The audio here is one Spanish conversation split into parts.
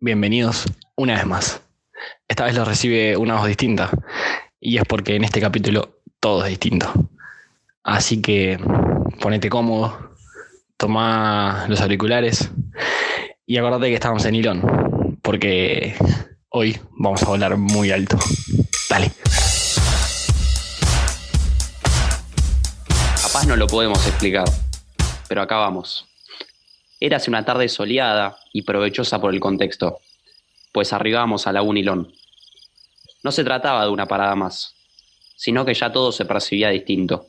bienvenidos una vez más. Esta vez lo recibe una voz distinta y es porque en este capítulo todo es distinto. Así que ponete cómodo, toma los auriculares y acordate que estamos en hilón, porque hoy vamos a volar muy alto. Dale. Capaz no lo podemos explicar, pero acá vamos. Érase una tarde soleada y provechosa por el contexto, pues arribamos a la Unilón. No se trataba de una parada más, sino que ya todo se percibía distinto.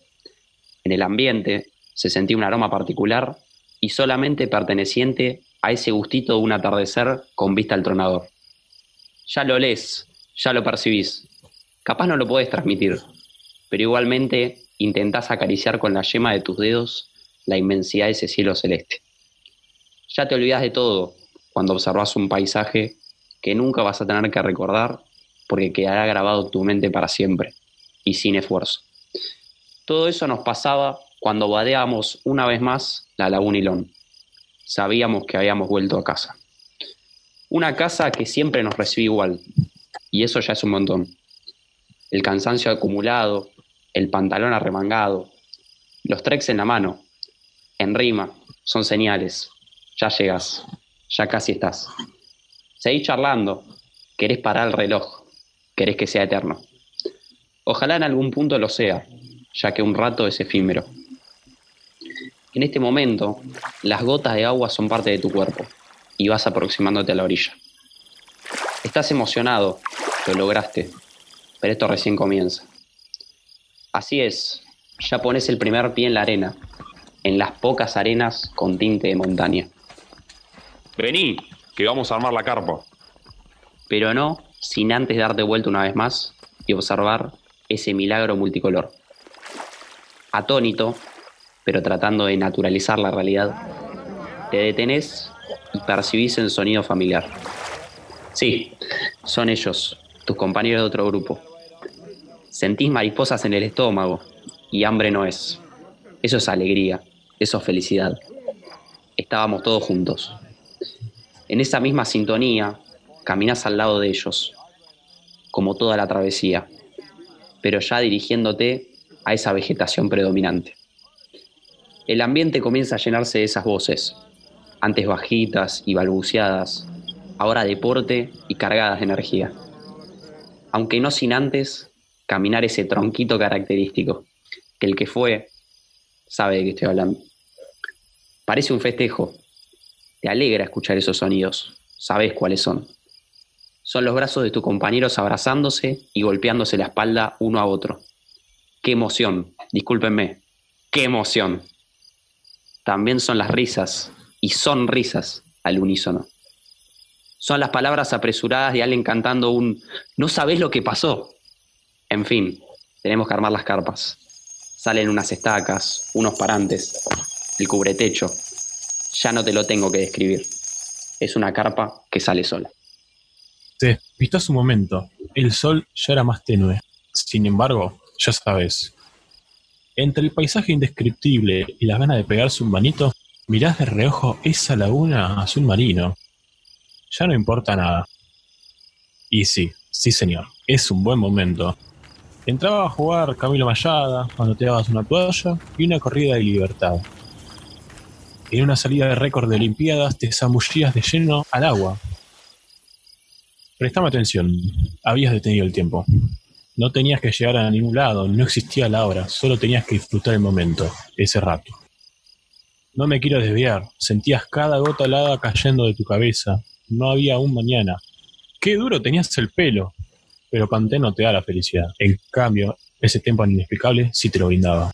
En el ambiente se sentía un aroma particular y solamente perteneciente a ese gustito de un atardecer con vista al tronador. Ya lo lees, ya lo percibís. Capaz no lo podés transmitir, pero igualmente intentás acariciar con la yema de tus dedos la inmensidad de ese cielo celeste. Ya te olvidas de todo cuando observas un paisaje que nunca vas a tener que recordar porque quedará grabado tu mente para siempre y sin esfuerzo. Todo eso nos pasaba cuando vadeábamos una vez más la laguna Ilón. Sabíamos que habíamos vuelto a casa. Una casa que siempre nos recibe igual, y eso ya es un montón. El cansancio acumulado, el pantalón arremangado, los treks en la mano, en rima, son señales, ya llegas, ya casi estás. Seguís charlando, querés parar el reloj, querés que sea eterno. Ojalá en algún punto lo sea, ya que un rato es efímero. En este momento, las gotas de agua son parte de tu cuerpo y vas aproximándote a la orilla. Estás emocionado, lo lograste, pero esto recién comienza. Así es, ya pones el primer pie en la arena, en las pocas arenas con tinte de montaña. Vení, que vamos a armar la carpa. Pero no sin antes darte vuelta una vez más y observar ese milagro multicolor. Atónito, pero tratando de naturalizar la realidad, te detenés y percibís el sonido familiar. Sí, son ellos, tus compañeros de otro grupo. Sentís mariposas en el estómago y hambre no es. Eso es alegría, eso es felicidad. Estábamos todos juntos. En esa misma sintonía, caminas al lado de ellos, como toda la travesía, pero ya dirigiéndote a esa vegetación predominante. El ambiente comienza a llenarse de esas voces, antes bajitas y balbuceadas, ahora deporte y cargadas de energía. Aunque no sin antes caminar ese tronquito característico, que el que fue sabe de qué estoy hablando. Parece un festejo, te alegra escuchar esos sonidos, sabes cuáles son. Son los brazos de tus compañeros abrazándose y golpeándose la espalda uno a otro. Qué emoción, discúlpenme, qué emoción. También son las risas, y son risas al unísono. Son las palabras apresuradas de alguien cantando un no sabes lo que pasó. En fin, tenemos que armar las carpas. Salen unas estacas, unos parantes, el cubretecho, ya no te lo tengo que describir. Es una carpa que sale sola. Se despistó su momento. El sol ya era más tenue. Sin embargo, ya sabes. Entre el paisaje indescriptible y las ganas de pegarse un manito, mirás de reojo esa laguna azul marino. Ya no importa nada. Y sí, sí señor, es un buen momento. Entraba a jugar Camilo Mayada cuando te dabas una toalla y una corrida de libertad en una salida de récord de Olimpiadas te zambullías de lleno al agua. Prestame atención, habías detenido el tiempo. No tenías que llegar a ningún lado, no existía la hora, solo tenías que disfrutar el momento, ese rato. No me quiero desviar, sentías cada gota helada cayendo de tu cabeza, no había un mañana. Qué duro tenías el pelo, pero Panté no te da la felicidad. En cambio, ese tiempo inexplicable sí te lo brindaba.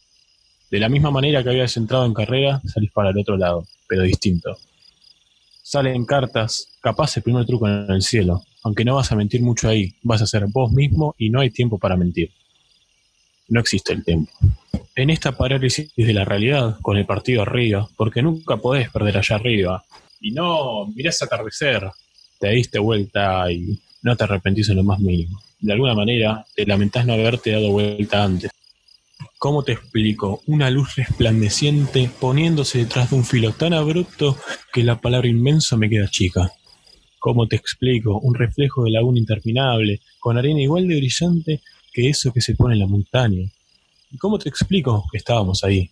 De la misma manera que habías entrado en carrera, salís para el otro lado, pero distinto. Salen cartas, capaz el primer truco en el cielo, aunque no vas a mentir mucho ahí, vas a ser vos mismo y no hay tiempo para mentir. No existe el tiempo. En esta parálisis de la realidad, con el partido arriba, porque nunca podés perder allá arriba, y no mirás atardecer, te diste vuelta y no te arrepentís en lo más mínimo. De alguna manera, te lamentás no haberte dado vuelta antes. ¿Cómo te explico? Una luz resplandeciente poniéndose detrás de un filo tan abrupto que la palabra inmenso me queda chica. ¿Cómo te explico? Un reflejo de laguna interminable, con arena igual de brillante que eso que se pone en la montaña. ¿Y cómo te explico que estábamos ahí,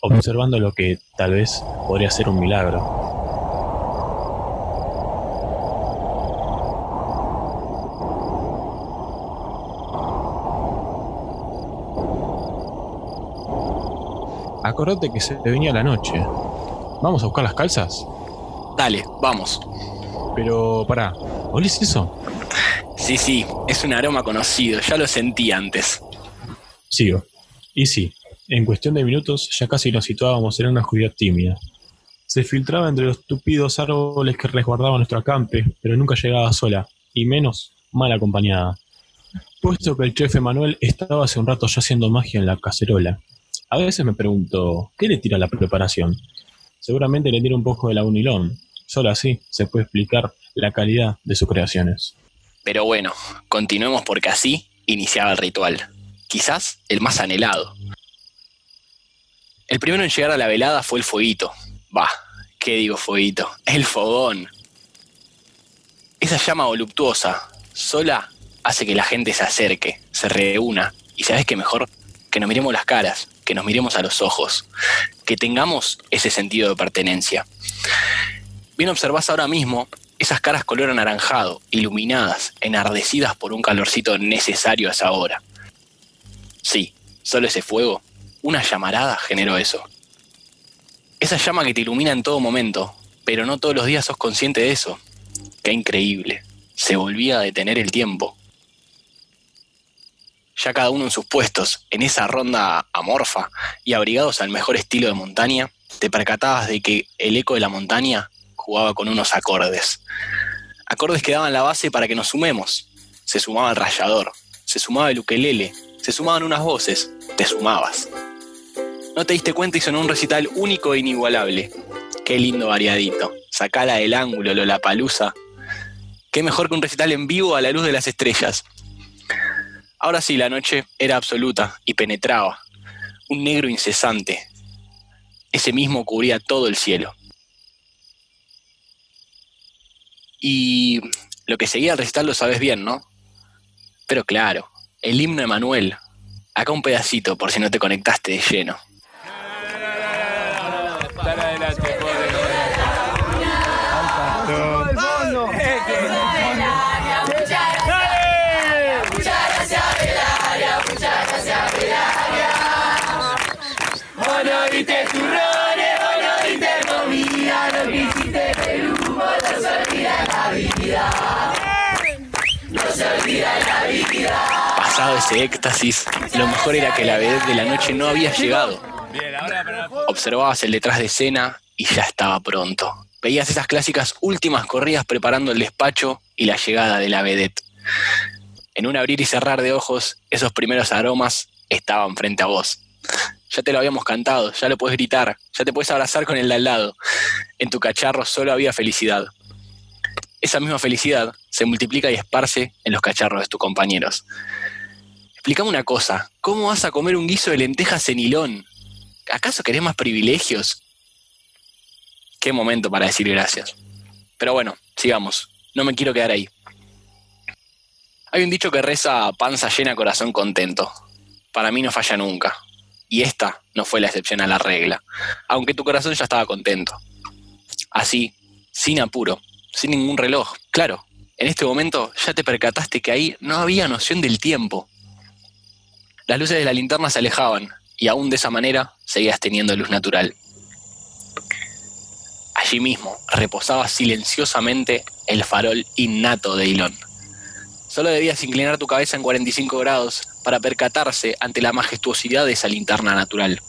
observando lo que tal vez podría ser un milagro? Acordate que se te venía la noche. ¿Vamos a buscar las calzas? Dale, vamos. Pero, pará, ¿olís eso? Sí, sí, es un aroma conocido, ya lo sentí antes. Sigo. Y sí, en cuestión de minutos ya casi nos situábamos en una oscuridad tímida. Se filtraba entre los tupidos árboles que resguardaban nuestro acampe, pero nunca llegaba sola, y menos mal acompañada. Puesto que el chef Manuel estaba hace un rato ya haciendo magia en la cacerola. A veces me pregunto, ¿qué le tira la preparación? Seguramente le tira un poco de la unilón. Solo así se puede explicar la calidad de sus creaciones. Pero bueno, continuemos porque así iniciaba el ritual. Quizás el más anhelado. El primero en llegar a la velada fue el fueguito. Bah, ¿qué digo fueguito? El fogón. Esa llama voluptuosa, sola, hace que la gente se acerque, se reúna. Y sabes qué mejor, que nos miremos las caras, que nos miremos a los ojos, que tengamos ese sentido de pertenencia. Bien observás ahora mismo esas caras color anaranjado, iluminadas, enardecidas por un calorcito necesario a esa hora. Sí, solo ese fuego, una llamarada generó eso. Esa llama que te ilumina en todo momento, pero no todos los días sos consciente de eso. Qué increíble. Se volvía a detener el tiempo ya cada uno en sus puestos, en esa ronda amorfa y abrigados al mejor estilo de montaña, te percatabas de que el eco de la montaña jugaba con unos acordes. Acordes que daban la base para que nos sumemos. Se sumaba el rayador, se sumaba el ukelele, se sumaban unas voces, te sumabas. No te diste cuenta y sonó un recital único e inigualable. Qué lindo variadito. Sacala del ángulo, la palusa. Qué mejor que un recital en vivo a la luz de las estrellas. Ahora sí, la noche era absoluta y penetraba. Un negro incesante. Ese mismo cubría todo el cielo. Y lo que seguía al recital lo sabes bien, ¿no? Pero claro, el himno de Manuel. Acá un pedacito por si no te conectaste de lleno. Pasado ese éxtasis, lo mejor era que la vedette de la noche no había llegado. Observabas el detrás de escena y ya estaba pronto. Veías esas clásicas últimas corridas preparando el despacho y la llegada de la vedette. En un abrir y cerrar de ojos, esos primeros aromas estaban frente a vos. Ya te lo habíamos cantado, ya lo puedes gritar, ya te puedes abrazar con el de al lado. En tu cacharro solo había felicidad esa misma felicidad se multiplica y esparce en los cacharros de tus compañeros. Explícame una cosa, ¿cómo vas a comer un guiso de lentejas en hilón? ¿Acaso querés más privilegios? Qué momento para decir gracias. Pero bueno, sigamos, no me quiero quedar ahí. Hay un dicho que reza panza llena, corazón contento. Para mí no falla nunca. Y esta no fue la excepción a la regla, aunque tu corazón ya estaba contento. Así, sin apuro, sin ningún reloj. Claro, en este momento ya te percataste que ahí no había noción del tiempo. Las luces de la linterna se alejaban y aún de esa manera seguías teniendo luz natural. Allí mismo reposaba silenciosamente el farol innato de Ilón. Solo debías inclinar tu cabeza en 45 grados para percatarse ante la majestuosidad de esa linterna natural.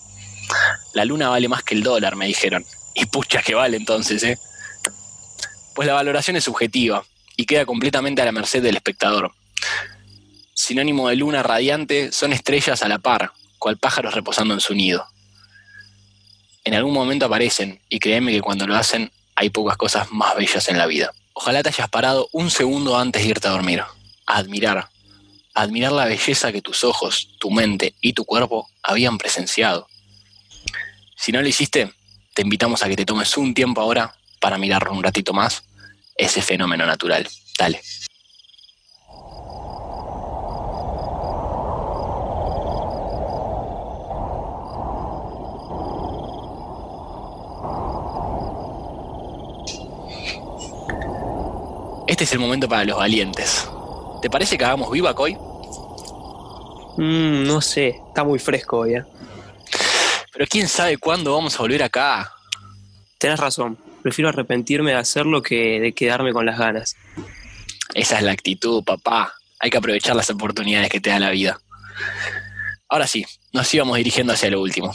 La luna vale más que el dólar, me dijeron. Y pucha que vale entonces, ¿eh? pues la valoración es subjetiva y queda completamente a la merced del espectador. Sinónimo de luna radiante son estrellas a la par, cual pájaros reposando en su nido. En algún momento aparecen, y créeme que cuando lo hacen hay pocas cosas más bellas en la vida. Ojalá te hayas parado un segundo antes de irte a dormir, a admirar, a admirar la belleza que tus ojos, tu mente y tu cuerpo habían presenciado. Si no lo hiciste, te invitamos a que te tomes un tiempo ahora para mirarlo un ratito más ese fenómeno natural. Dale. Este es el momento para los valientes. ¿Te parece que hagamos viva, Coy? Mm, no sé, está muy fresco hoy, ¿eh? Pero quién sabe cuándo vamos a volver acá. Tenés razón, prefiero arrepentirme de hacerlo que de quedarme con las ganas. Esa es la actitud, papá. Hay que aprovechar las oportunidades que te da la vida. Ahora sí, nos íbamos dirigiendo hacia lo último.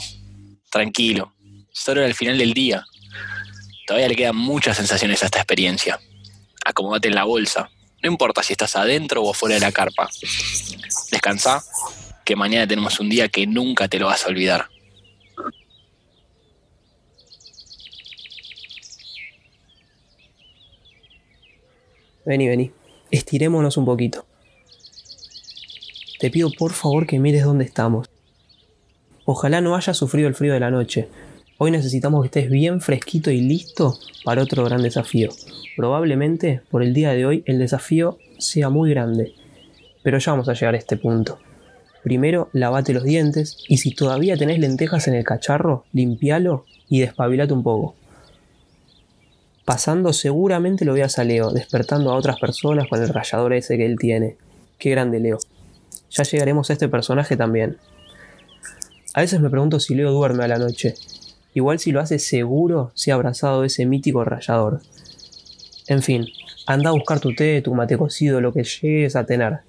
Tranquilo, solo era el final del día. Todavía le quedan muchas sensaciones a esta experiencia. Acomódate en la bolsa. No importa si estás adentro o afuera de la carpa. Descansa, que mañana tenemos un día que nunca te lo vas a olvidar. Vení, vení. Estirémonos un poquito. Te pido por favor que mires dónde estamos. Ojalá no hayas sufrido el frío de la noche. Hoy necesitamos que estés bien fresquito y listo para otro gran desafío. Probablemente por el día de hoy el desafío sea muy grande. Pero ya vamos a llegar a este punto. Primero, lavate los dientes y si todavía tenés lentejas en el cacharro, limpialo y despabilate un poco. Pasando seguramente lo veas a Leo, despertando a otras personas con el rayador ese que él tiene. Qué grande Leo. Ya llegaremos a este personaje también. A veces me pregunto si Leo duerme a la noche. Igual si lo hace seguro se ha abrazado ese mítico rayador. En fin, anda a buscar tu té, tu mate cocido, lo que llegues a tener.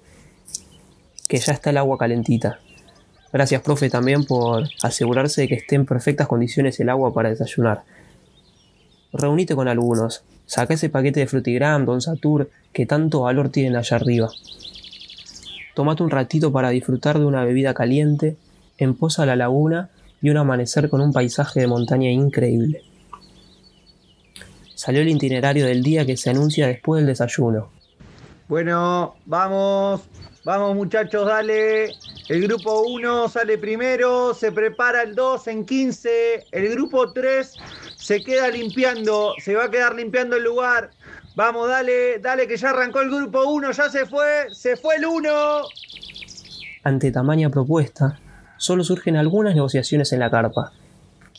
Que ya está el agua calentita. Gracias, profe, también por asegurarse de que esté en perfectas condiciones el agua para desayunar. Reunite con algunos. Saca ese paquete de Frutigram, Don Satur, que tanto valor tienen allá arriba. Tomate un ratito para disfrutar de una bebida caliente, en posa la laguna y un amanecer con un paisaje de montaña increíble. Salió el itinerario del día que se anuncia después del desayuno. Bueno, vamos, vamos muchachos, dale. El grupo 1 sale primero, se prepara el 2 en 15, el grupo 3 se queda limpiando, se va a quedar limpiando el lugar. Vamos, dale, dale, que ya arrancó el grupo 1, ya se fue, se fue el 1. Ante tamaña propuesta, solo surgen algunas negociaciones en la carpa.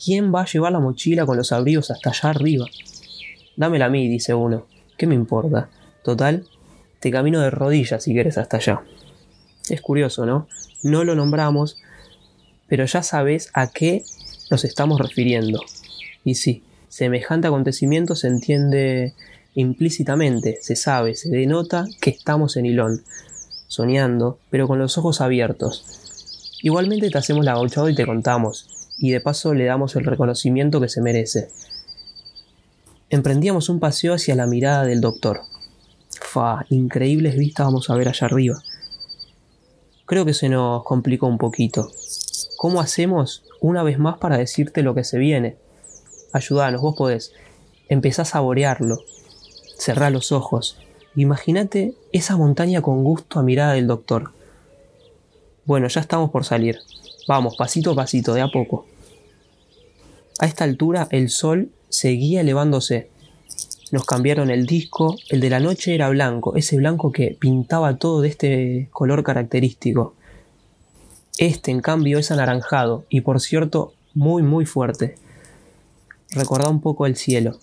¿Quién va a llevar la mochila con los abrigos hasta allá arriba? Dámela a mí, dice uno. ¿Qué me importa? Total, te camino de rodillas si quieres hasta allá. Es curioso, ¿no? No lo nombramos, pero ya sabes a qué nos estamos refiriendo. Y sí, semejante acontecimiento se entiende implícitamente, se sabe, se denota que estamos en Ilón, soñando, pero con los ojos abiertos. Igualmente te hacemos la gauchada y te contamos, y de paso le damos el reconocimiento que se merece. Emprendíamos un paseo hacia la mirada del doctor. Fa, increíbles vistas vamos a ver allá arriba. Creo que se nos complicó un poquito. ¿Cómo hacemos una vez más para decirte lo que se viene? Ayúdanos, vos podés. Empezá a saborearlo. Cerrá los ojos. Imagínate esa montaña con gusto a mirada del doctor. Bueno, ya estamos por salir. Vamos, pasito a pasito, de a poco. A esta altura el sol seguía elevándose. Nos cambiaron el disco, el de la noche era blanco, ese blanco que pintaba todo de este color característico. Este, en cambio, es anaranjado y, por cierto, muy, muy fuerte. Recordá un poco el cielo.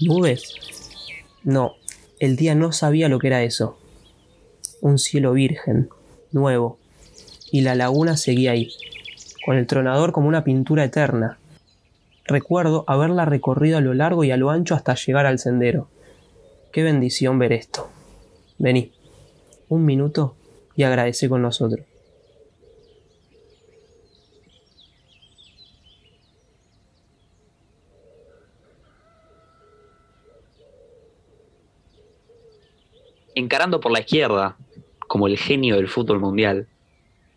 ¿Nubes? No, el día no sabía lo que era eso. Un cielo virgen, nuevo. Y la laguna seguía ahí, con el tronador como una pintura eterna. Recuerdo haberla recorrido a lo largo y a lo ancho hasta llegar al sendero. Qué bendición ver esto. Vení, un minuto y agradece con nosotros. Encarando por la izquierda, como el genio del fútbol mundial,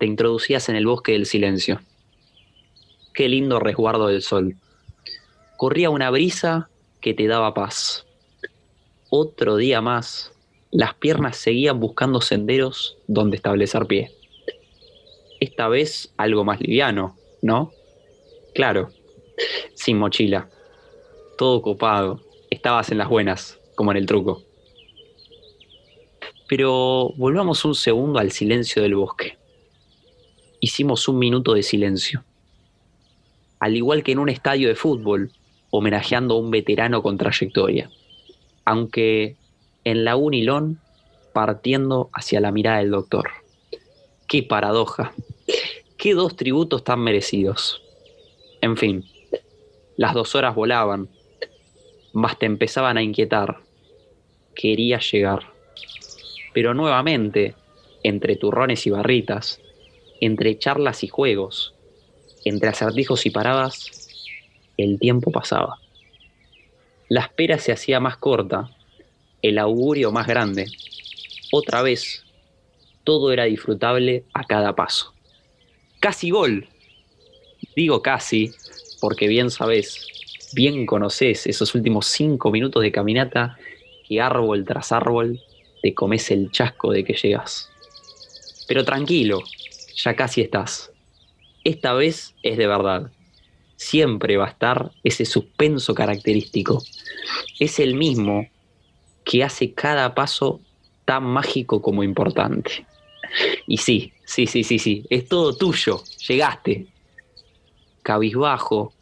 te introducías en el bosque del silencio. Qué lindo resguardo del sol. Corría una brisa que te daba paz. Otro día más, las piernas seguían buscando senderos donde establecer pie. Esta vez algo más liviano, ¿no? Claro, sin mochila, todo copado, estabas en las buenas. como en el truco. Pero volvamos un segundo al silencio del bosque. Hicimos un minuto de silencio. Al igual que en un estadio de fútbol, homenajeando a un veterano con trayectoria. Aunque en la unilón, partiendo hacia la mirada del doctor. Qué paradoja. Qué dos tributos tan merecidos. En fin, las dos horas volaban, mas te empezaban a inquietar. Quería llegar. Pero nuevamente, entre turrones y barritas, entre charlas y juegos, entre acertijos y paradas, el tiempo pasaba. La espera se hacía más corta, el augurio más grande. Otra vez, todo era disfrutable a cada paso. Casi gol. Digo casi, porque bien sabes, bien conoces esos últimos cinco minutos de caminata que árbol tras árbol te comes el chasco de que llegas. Pero tranquilo, ya casi estás. Esta vez es de verdad. Siempre va a estar ese suspenso característico. Es el mismo que hace cada paso tan mágico como importante. Y sí, sí, sí, sí, sí, es todo tuyo. Llegaste. Cabizbajo,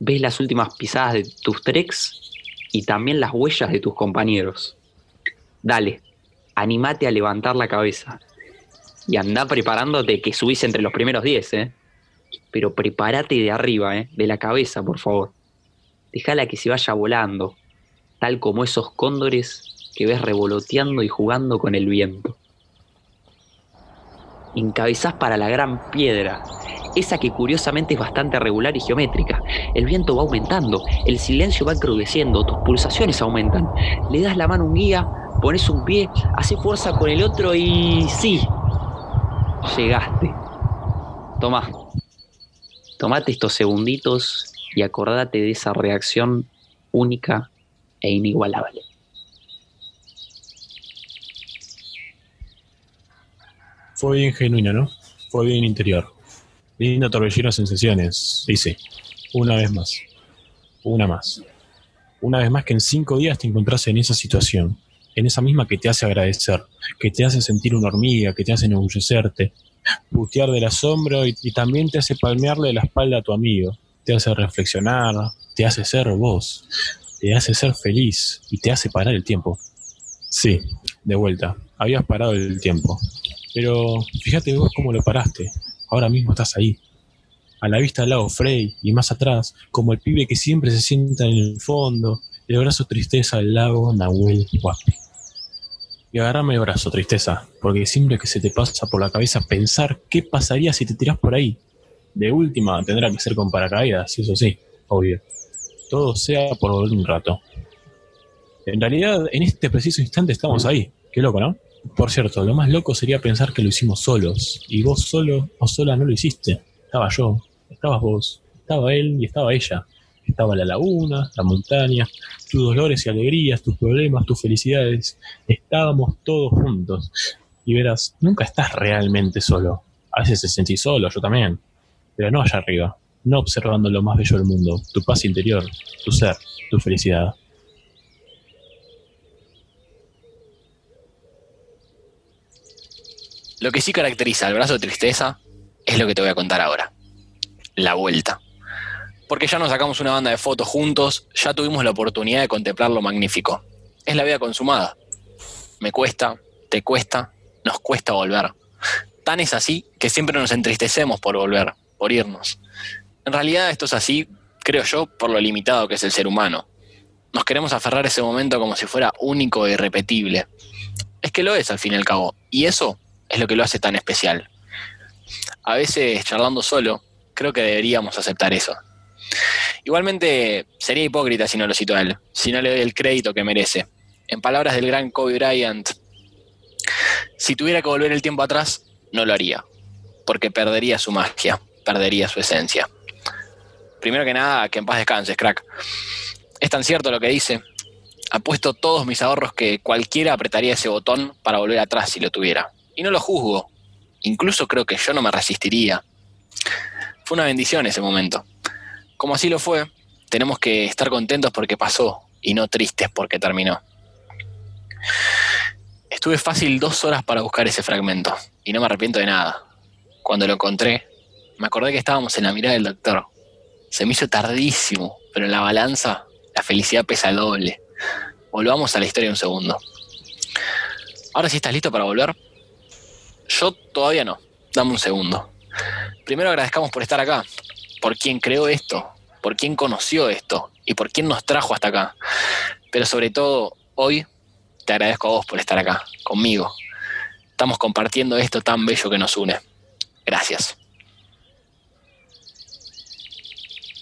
ves las últimas pisadas de tus treks y también las huellas de tus compañeros. Dale, animate a levantar la cabeza. Y anda preparándote que subís entre los primeros 10, ¿eh? Pero prepárate de arriba, ¿eh? De la cabeza, por favor. Déjala que se vaya volando, tal como esos cóndores que ves revoloteando y jugando con el viento. Encabezás para la gran piedra, esa que curiosamente es bastante regular y geométrica. El viento va aumentando, el silencio va encrudeciendo, tus pulsaciones aumentan. Le das la mano a un guía, pones un pie, haces fuerza con el otro y sí, llegaste. Toma, tomate estos segunditos y acordate de esa reacción única e inigualable. Fue bien genuino, ¿no? Fue bien interior. Lindo torbellino sensaciones. Dice, una vez más. Una más. Una vez más que en cinco días te encontrás en esa situación. En esa misma que te hace agradecer, que te hace sentir una hormiga, que te hace enorgullecerte, putear del asombro y, y también te hace palmearle la espalda a tu amigo. Te hace reflexionar, te hace ser vos, te hace ser feliz y te hace parar el tiempo. Sí, de vuelta, habías parado el tiempo. Pero fíjate vos cómo lo paraste. Ahora mismo estás ahí. A la vista del lago Frey y más atrás, como el pibe que siempre se sienta en el fondo, el brazo tristeza al lago Nahuel Huapi. Y el brazo, tristeza, porque siempre que se te pasa por la cabeza pensar qué pasaría si te tirás por ahí. De última, tendrá que ser con paracaídas, eso sí, obvio. Todo sea por un rato. En realidad, en este preciso instante estamos ahí. Qué loco, ¿no? Por cierto, lo más loco sería pensar que lo hicimos solos. Y vos solo o sola no lo hiciste. Estaba yo, estabas vos, estaba él y estaba ella. Estaba la laguna, la montaña, tus dolores y alegrías, tus problemas, tus felicidades. Estábamos todos juntos. Y verás, nunca estás realmente solo. A veces te sentís solo, yo también. Pero no allá arriba, no observando lo más bello del mundo, tu paz interior, tu ser, tu felicidad. Lo que sí caracteriza al brazo de tristeza es lo que te voy a contar ahora. La vuelta. Porque ya nos sacamos una banda de fotos juntos, ya tuvimos la oportunidad de contemplar lo magnífico. Es la vida consumada. Me cuesta, te cuesta, nos cuesta volver. Tan es así que siempre nos entristecemos por volver, por irnos. En realidad esto es así, creo yo, por lo limitado que es el ser humano. Nos queremos aferrar a ese momento como si fuera único e irrepetible. Es que lo es al fin y al cabo. Y eso es lo que lo hace tan especial. A veces, charlando solo, creo que deberíamos aceptar eso. Igualmente, sería hipócrita si no lo cito a él, si no le doy el crédito que merece. En palabras del gran Kobe Bryant, si tuviera que volver el tiempo atrás, no lo haría, porque perdería su magia, perdería su esencia. Primero que nada, que en paz descanses, crack. Es tan cierto lo que dice. Apuesto todos mis ahorros que cualquiera apretaría ese botón para volver atrás si lo tuviera. Y no lo juzgo. Incluso creo que yo no me resistiría. Fue una bendición ese momento. Como así lo fue, tenemos que estar contentos porque pasó y no tristes porque terminó. Estuve fácil dos horas para buscar ese fragmento y no me arrepiento de nada. Cuando lo encontré, me acordé que estábamos en la mirada del doctor. Se me hizo tardísimo, pero en la balanza la felicidad pesa el doble. Volvamos a la historia un segundo. Ahora sí estás listo para volver. Yo todavía no. Dame un segundo. Primero agradezcamos por estar acá, por quien creó esto, por quien conoció esto y por quien nos trajo hasta acá. Pero sobre todo, hoy te agradezco a vos por estar acá, conmigo. Estamos compartiendo esto tan bello que nos une. Gracias.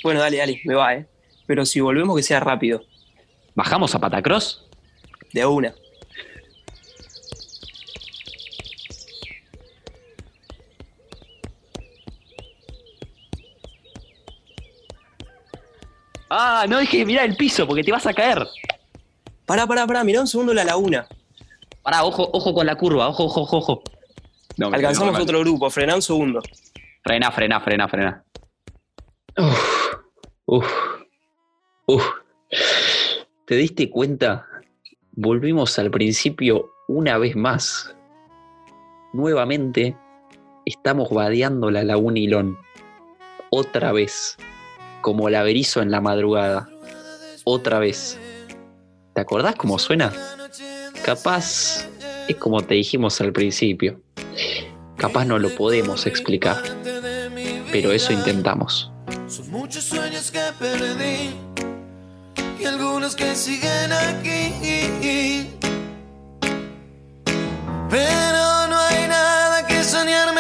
Bueno, dale, dale, me va, ¿eh? Pero si volvemos que sea rápido, ¿Bajamos a Patacross? de una. Ah, no dejes de mirar el piso porque te vas a caer. Pará, pará, pará, mirá un segundo la laguna. Pará, ojo, ojo con la curva, ojo, ojo, ojo, ojo. No, Alcanzamos otro grupo, frená un segundo. Frena, frena, frena, frena. Uf, uf, uf. ¿Te diste cuenta? Volvimos al principio una vez más. Nuevamente estamos vadeando la laguna Hilón. Otra vez. Como laberizo en la madrugada. Otra vez. ¿Te acordás cómo suena? Capaz es como te dijimos al principio. Capaz no lo podemos explicar. Pero eso intentamos. Son muchos sueños que perdí y algunos que siguen aquí. Pero no hay nada que soñar